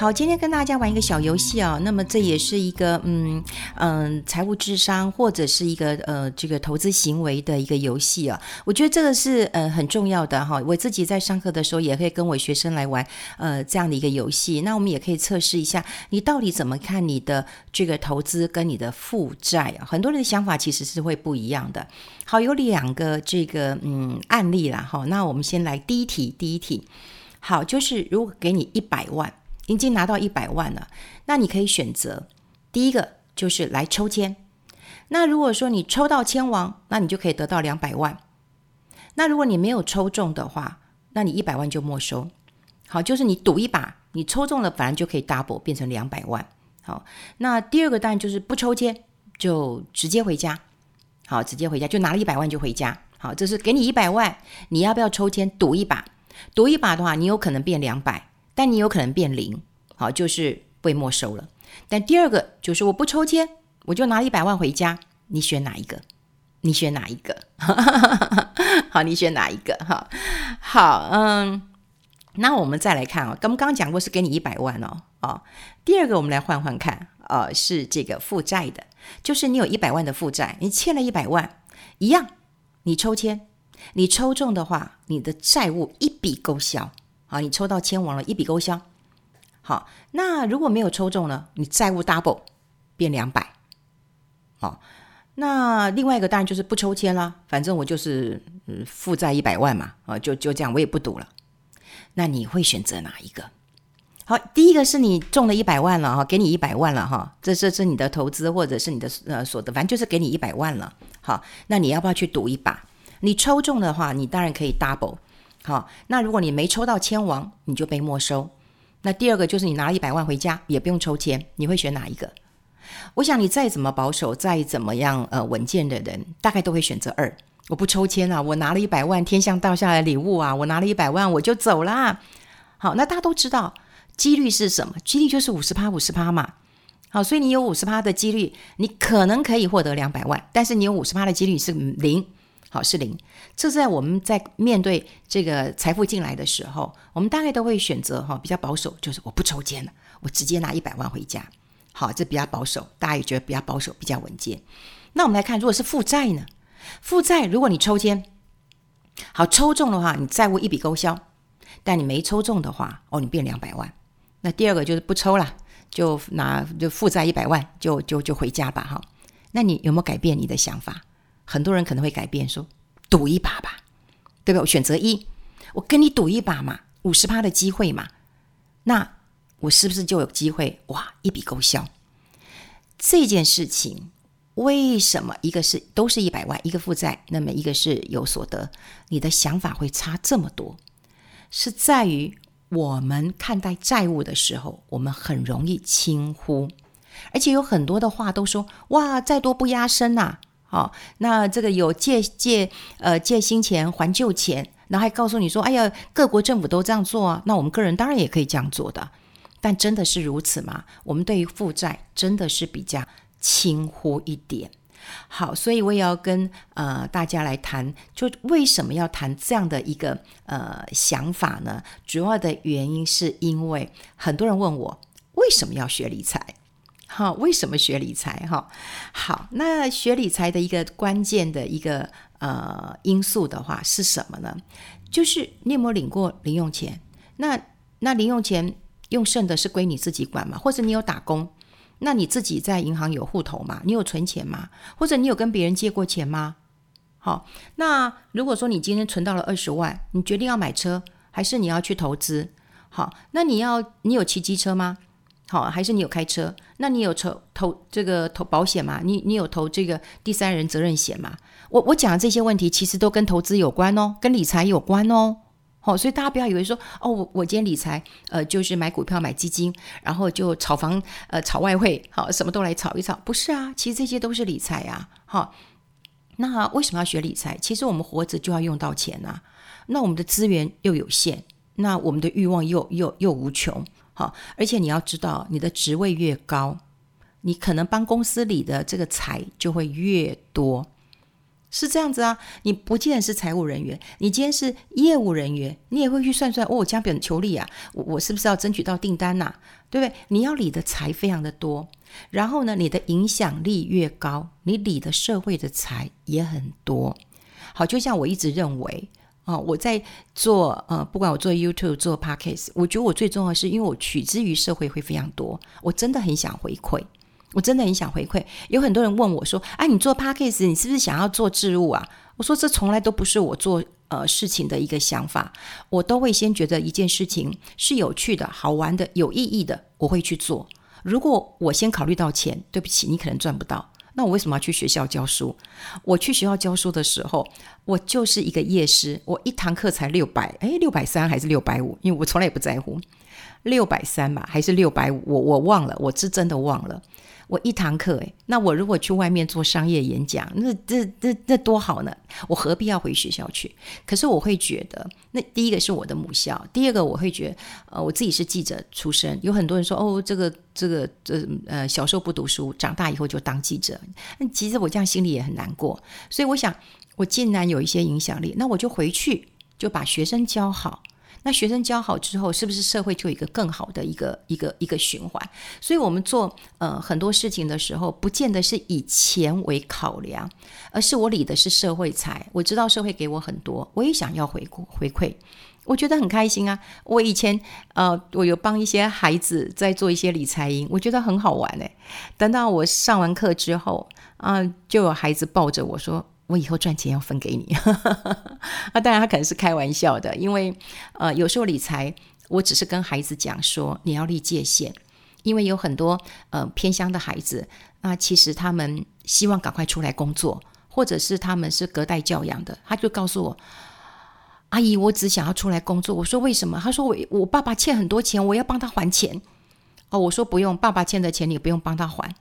好，今天跟大家玩一个小游戏啊、哦。那么这也是一个嗯嗯财务智商或者是一个呃这个投资行为的一个游戏啊。我觉得这个是呃很重要的哈。我自己在上课的时候也可以跟我学生来玩呃这样的一个游戏。那我们也可以测试一下你到底怎么看你的这个投资跟你的负债啊。很多人的想法其实是会不一样的。好，有两个这个嗯案例啦哈。那我们先来第一题，第一题好，就是如果给你一百万。已经拿到一百万了，那你可以选择第一个就是来抽签。那如果说你抽到签王，那你就可以得到两百万。那如果你没有抽中的话，那你一百万就没收。好，就是你赌一把，你抽中了，反而就可以 double 变成两百万。好，那第二个当然就是不抽签，就直接回家。好，直接回家就拿了一百万就回家。好，这是给你一百万，你要不要抽签赌一把？赌一把的话，你有可能变两百。但你有可能变零，好，就是被没收了。但第二个就是我不抽签，我就拿一百万回家。你选哪一个？你选哪一个？好，你选哪一个？哈，好，嗯，那我们再来看啊，刚刚讲过是给你一百万哦，哦，第二个我们来换换看，呃，是这个负债的，就是你有一百万的负债，你欠了一百万，一样，你抽签，你抽中的话，你的债务一笔勾销。啊，你抽到千王了，一笔勾销。好，那如果没有抽中呢？你债务 double 变两百。好，那另外一个当然就是不抽签啦，反正我就是嗯负债一百万嘛，啊，就就这样，我也不赌了。那你会选择哪一个？好，第一个是你中了一百万了哈，给你一百万了哈，这这是你的投资或者是你的呃所得，反正就是给你一百万了。好，那你要不要去赌一把？你抽中的话，你当然可以 double。好，那如果你没抽到签王，你就被没收。那第二个就是你拿了一百万回家，也不用抽签，你会选哪一个？我想你再怎么保守，再怎么样呃稳健的人，大概都会选择二。我不抽签啊，我拿了一百万，天上掉下来礼物啊，我拿了一百万我就走啦。好，那大家都知道几率是什么？几率就是五十趴五十趴嘛。好，所以你有五十趴的几率，你可能可以获得两百万，但是你有五十趴的几率是零。好，是零。这在我们在面对这个财富进来的时候，我们大概都会选择哈比较保守，就是我不抽签了，我直接拿一百万回家。好，这比较保守，大家也觉得比较保守，比较稳健。那我们来看，如果是负债呢？负债，如果你抽签，好，抽中的话，你债务一笔勾销；但你没抽中的话，哦，你变两百万。那第二个就是不抽了，就拿就负债一百万，就就就回家吧。哈，那你有没有改变你的想法？很多人可能会改变，说赌一把吧，对不？我选择一，我跟你赌一把嘛，五十趴的机会嘛，那我是不是就有机会哇，一笔勾销？这件事情为什么一个是都是一百万，一个负债，那么一个是有所得，你的想法会差这么多？是在于我们看待债务的时候，我们很容易轻忽，而且有很多的话都说哇，再多不压身呐。好、哦，那这个有借借呃借新钱还旧钱，然后还告诉你说，哎呀，各国政府都这样做啊，那我们个人当然也可以这样做的。但真的是如此吗？我们对于负债真的是比较轻忽一点。好，所以我也要跟呃大家来谈，就为什么要谈这样的一个呃想法呢？主要的原因是因为很多人问我为什么要学理财。好，为什么学理财？哈，好，那学理财的一个关键的一个呃因素的话是什么呢？就是你有没有领过零用钱？那那零用钱用剩的是归你自己管吗？或者你有打工？那你自己在银行有户头吗？你有存钱吗？或者你有跟别人借过钱吗？好，那如果说你今天存到了二十万，你决定要买车，还是你要去投资？好，那你要你有骑机车吗？好，还是你有开车？那你有投投这个投保险吗？你你有投这个第三人责任险吗？我我讲的这些问题，其实都跟投资有关哦，跟理财有关哦。好，所以大家不要以为说哦，我我今天理财，呃，就是买股票、买基金，然后就炒房、呃，炒外汇，好，什么都来炒一炒。不是啊，其实这些都是理财啊。好，那为什么要学理财？其实我们活着就要用到钱啊。那我们的资源又有限，那我们的欲望又又又无穷。好，而且你要知道，你的职位越高，你可能帮公司里的这个财就会越多。是这样子啊，你不见是财务人员，你今天是业务人员，你也会去算算哦，加本求利啊，我是不是要争取到订单呐、对不对？你要理的财非常的多，然后呢，你的影响力越高，你理的社会的财也很多。好，就像我一直认为啊、哦，我在做呃，不管我做 YouTube 做 Podcast，我觉得我最重要的是，因为我取之于社会会非常多，我真的很想回馈。我真的很想回馈，有很多人问我说：“哎，你做 Podcast，你是不是想要做置入啊？”我说：“这从来都不是我做呃事情的一个想法，我都会先觉得一件事情是有趣的、好玩的、有意义的，我会去做。如果我先考虑到钱，对不起，你可能赚不到。那我为什么要去学校教书？我去学校教书的时候，我就是一个夜师，我一堂课才六百，哎，六百三还是六百五？因为我从来也不在乎六百三吧，还是六百五？我我忘了，我是真的忘了。”我一堂课，诶，那我如果去外面做商业演讲，那这这这多好呢？我何必要回学校去？可是我会觉得，那第一个是我的母校，第二个我会觉得，呃，我自己是记者出身，有很多人说，哦，这个这个这呃，小时候不读书，长大以后就当记者。那其实我这样心里也很难过，所以我想，我既然有一些影响力，那我就回去就把学生教好。那学生教好之后，是不是社会就有一个更好的一个一个一个循环？所以，我们做呃很多事情的时候，不见得是以钱为考量，而是我理的是社会财。我知道社会给我很多，我也想要回回馈，我觉得很开心啊。我以前呃，我有帮一些孩子在做一些理财营，我觉得很好玩哎。等到我上完课之后啊，就有孩子抱着我说。我以后赚钱要分给你，啊，当然他可能是开玩笑的，因为呃，有时候理财，我只是跟孩子讲说你要立界限，因为有很多呃偏乡的孩子，那其实他们希望赶快出来工作，或者是他们是隔代教养的，他就告诉我，阿姨，我只想要出来工作。我说为什么？他说我我爸爸欠很多钱，我要帮他还钱。哦，我说不用，爸爸欠的钱你不用帮他还。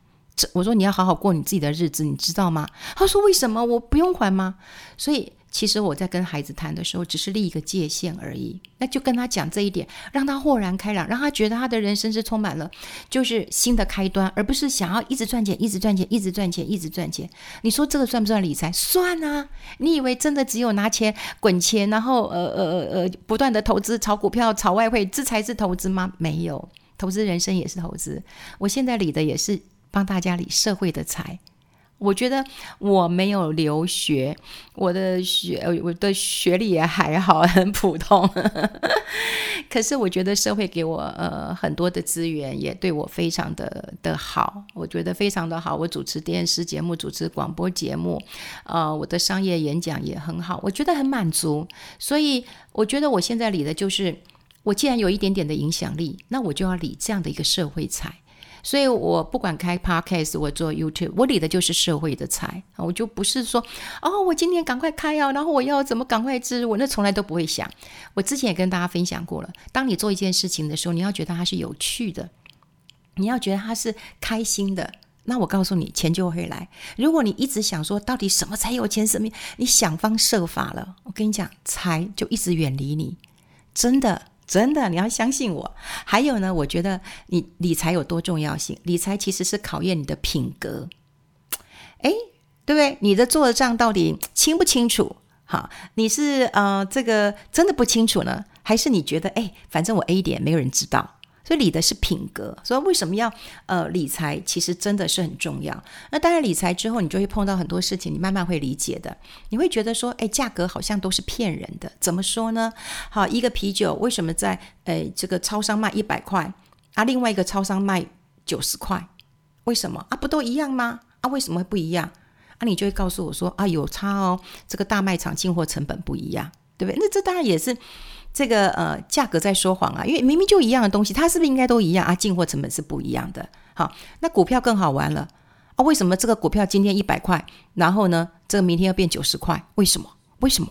我说你要好好过你自己的日子，你知道吗？他说为什么我不用还吗？所以其实我在跟孩子谈的时候，只是立一个界限而已。那就跟他讲这一点，让他豁然开朗，让他觉得他的人生是充满了就是新的开端，而不是想要一直赚钱，一直赚钱，一直赚钱，一直赚钱。你说这个算不算理财？算啊！你以为真的只有拿钱滚钱，然后呃呃呃呃不断的投资炒股票、炒外汇，这才是投资吗？没有，投资人生也是投资。我现在理的也是。帮大家理社会的财，我觉得我没有留学，我的学我的学历也还好，很普通。可是我觉得社会给我呃很多的资源，也对我非常的的好，我觉得非常的好。我主持电视节目，主持广播节目，呃，我的商业演讲也很好，我觉得很满足。所以我觉得我现在理的就是，我既然有一点点的影响力，那我就要理这样的一个社会财。所以我不管开 Podcast，我做 YouTube，我理的就是社会的财，我就不是说哦，我今天赶快开啊，然后我要怎么赶快置入，我那从来都不会想。我之前也跟大家分享过了，当你做一件事情的时候，你要觉得它是有趣的，你要觉得它是开心的，那我告诉你，钱就会来。如果你一直想说到底什么才有钱，什么你想方设法了，我跟你讲，财就一直远离你，真的。真的，你要相信我。还有呢，我觉得你理财有多重要性？理财其实是考验你的品格。哎，对不对？你的做的账到底清不清楚？好，你是呃这个真的不清楚呢，还是你觉得哎，反正我 A 点没有人知道？所以理的是品格，所以为什么要呃理财？其实真的是很重要。那当然理财之后，你就会碰到很多事情，你慢慢会理解的。你会觉得说，哎，价格好像都是骗人的。怎么说呢？好，一个啤酒为什么在哎这个超商卖一百块，啊，另外一个超商卖九十块？为什么啊？不都一样吗？啊，为什么会不一样？啊，你就会告诉我说，啊，有差哦，这个大卖场进货成本不一样，对不对？那这当然也是。这个呃，价格在说谎啊，因为明明就一样的东西，它是不是应该都一样啊？进货成本是不一样的。好，那股票更好玩了啊！为什么这个股票今天一百块，然后呢，这个明天要变九十块？为什么？为什么？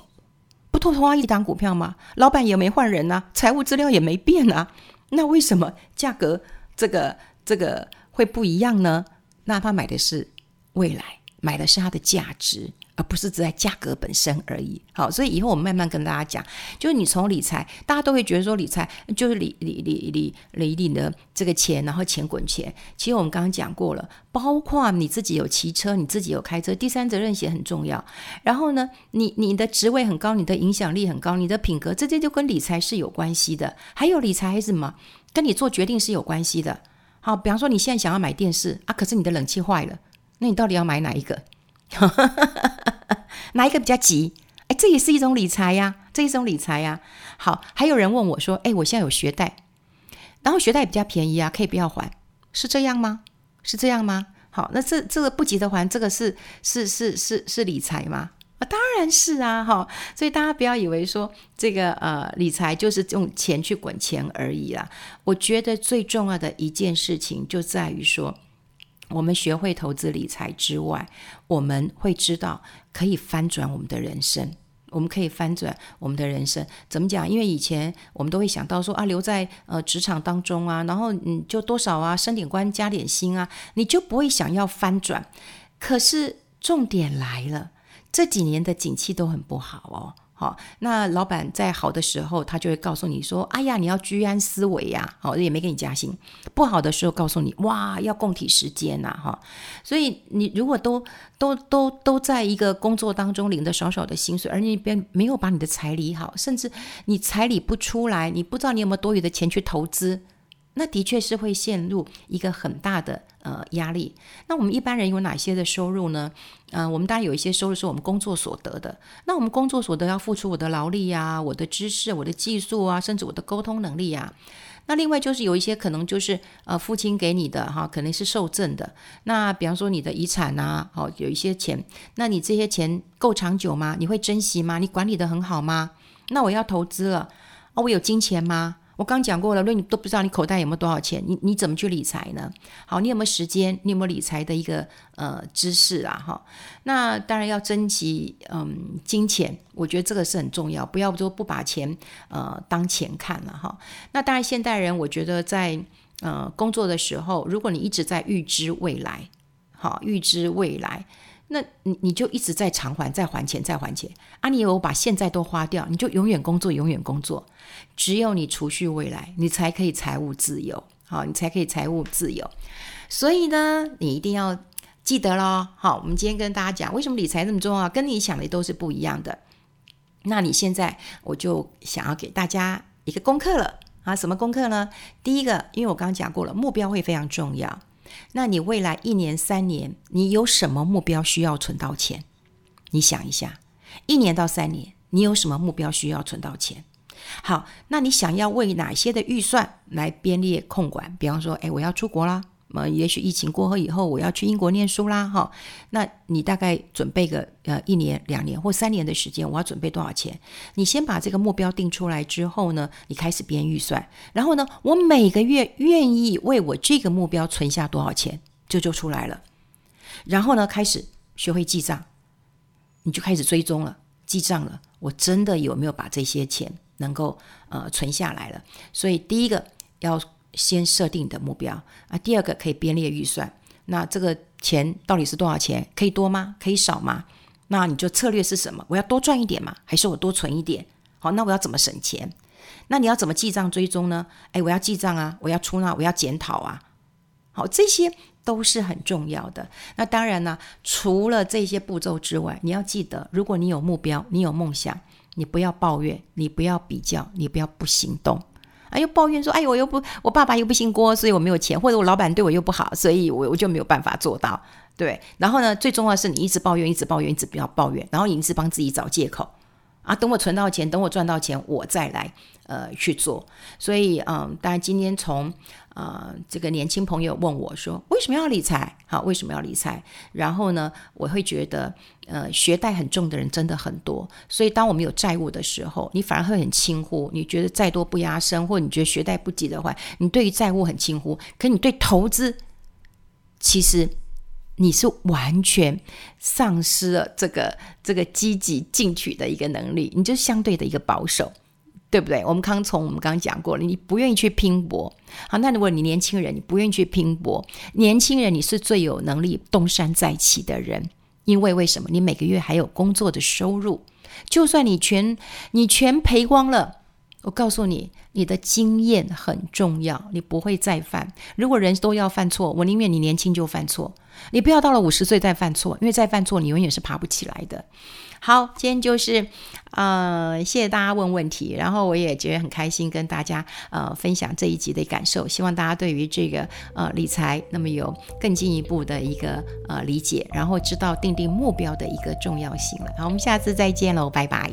不同同样一档股票吗？老板也没换人啊，财务资料也没变啊，那为什么价格这个这个会不一样呢？那他买的是未来，买的是它的价值。而不是只在价格本身而已。好，所以以后我们慢慢跟大家讲，就是你从理财，大家都会觉得说理财就是理理理理理理的这个钱，然后钱滚钱。其实我们刚刚讲过了，包括你自己有骑车，你自己有开车，第三责任险很重要。然后呢，你你的职位很高，你的影响力很高，你的品格，这些就跟理财是有关系的。还有理财还是什么？跟你做决定是有关系的。好，比方说你现在想要买电视啊，可是你的冷气坏了，那你到底要买哪一个？哪一个比较急？哎，这也是一种理财呀，这一种理财呀。好，还有人问我说：“哎，我现在有学贷，然后学贷比较便宜啊，可以不要还，是这样吗？是这样吗？”好，那这这个不急着还，这个是是是是是理财吗？啊，当然是啊，哈。所以大家不要以为说这个呃理财就是用钱去滚钱而已啦。我觉得最重要的一件事情就在于说。我们学会投资理财之外，我们会知道可以翻转我们的人生。我们可以翻转我们的人生，怎么讲？因为以前我们都会想到说啊，留在呃职场当中啊，然后嗯就多少啊，升点官加点薪啊，你就不会想要翻转。可是重点来了，这几年的景气都很不好哦。好，那老板在好的时候，他就会告诉你说：“哎呀，你要居安思危呀。”好，也没给你加薪。不好的时候，告诉你：“哇，要共体时间呐。”哈，所以你如果都都都都在一个工作当中领着少少的薪水，而你边没有把你的财理好，甚至你财理不出来，你不知道你有没有多余的钱去投资。那的确是会陷入一个很大的呃压力。那我们一般人有哪些的收入呢？嗯、呃，我们当然有一些收入是我们工作所得的。那我们工作所得要付出我的劳力呀、我的知识、我的技术啊，甚至我的沟通能力呀。那另外就是有一些可能就是呃父亲给你的哈，可能是受赠的。那比方说你的遗产啊，好有一些钱，那你这些钱够长久吗？你会珍惜吗？你管理得很好吗？那我要投资了啊，我有金钱吗？我刚讲过了，如果你都不知道你口袋有没有多少钱，你你怎么去理财呢？好，你有没有时间？你有没有理财的一个呃知识啊？哈，那当然要珍惜嗯金钱，我觉得这个是很重要，不要说不把钱呃当钱看了哈。那当然现代人，我觉得在呃工作的时候，如果你一直在预知未来，好预知未来。那你你就一直在偿还，再还钱，再还钱啊！你以为我把现在都花掉，你就永远工作，永远工作。只有你储蓄未来，你才可以财务自由，好，你才可以财务自由。所以呢，你一定要记得咯。好，我们今天跟大家讲，为什么理财这么重要，跟你想的都是不一样的。那你现在我就想要给大家一个功课了啊！什么功课呢？第一个，因为我刚刚讲过了，目标会非常重要。那你未来一年、三年，你有什么目标需要存到钱？你想一下，一年到三年，你有什么目标需要存到钱？好，那你想要为哪些的预算来编列控管？比方说，哎，我要出国啦。呃，也许疫情过后以后，我要去英国念书啦，哈，那你大概准备个呃一年、两年或三年的时间，我要准备多少钱？你先把这个目标定出来之后呢，你开始编预算，然后呢，我每个月愿意为我这个目标存下多少钱，这就，就出来了。然后呢，开始学会记账，你就开始追踪了，记账了，我真的有没有把这些钱能够呃存下来了？所以第一个要。先设定的目标啊，第二个可以编列预算。那这个钱到底是多少钱？可以多吗？可以少吗？那你就策略是什么？我要多赚一点嘛，还是我多存一点？好，那我要怎么省钱？那你要怎么记账追踪呢？诶，我要记账啊，我要出纳，我要检讨啊。好，这些都是很重要的。那当然呢，除了这些步骤之外，你要记得，如果你有目标，你有梦想，你不要抱怨，你不要比较，你不要不行动。啊，又抱怨说：“哎，我又不，我爸爸又不姓郭，所以我没有钱，或者我老板对我又不好，所以我我就没有办法做到。”对，然后呢，最重要是你一直抱怨，一直抱怨，一直不要抱怨，然后一直帮自己找借口啊。等我存到钱，等我赚到钱，我再来呃去做。所以嗯，当然今天从。啊、呃，这个年轻朋友问我说：“为什么要理财？好，为什么要理财？”然后呢，我会觉得，呃，学贷很重的人真的很多。所以，当我们有债务的时候，你反而会很轻忽。你觉得再多不压身，或你觉得学贷不急的话，你对于债务很轻忽。可你对投资，其实你是完全丧失了这个这个积极进取的一个能力，你就相对的一个保守。对不对？我们刚从我们刚刚讲过了，你不愿意去拼搏。好，那如果你年轻人，你不愿意去拼搏，年轻人你是最有能力东山再起的人，因为为什么？你每个月还有工作的收入，就算你全你全赔光了，我告诉你，你的经验很重要，你不会再犯。如果人都要犯错，我宁愿你年轻就犯错，你不要到了五十岁再犯错，因为再犯错你永远是爬不起来的。好，今天就是，呃，谢谢大家问问题，然后我也觉得很开心跟大家呃分享这一集的感受，希望大家对于这个呃理财那么有更进一步的一个呃理解，然后知道定定目标的一个重要性了。好，我们下次再见喽，拜拜。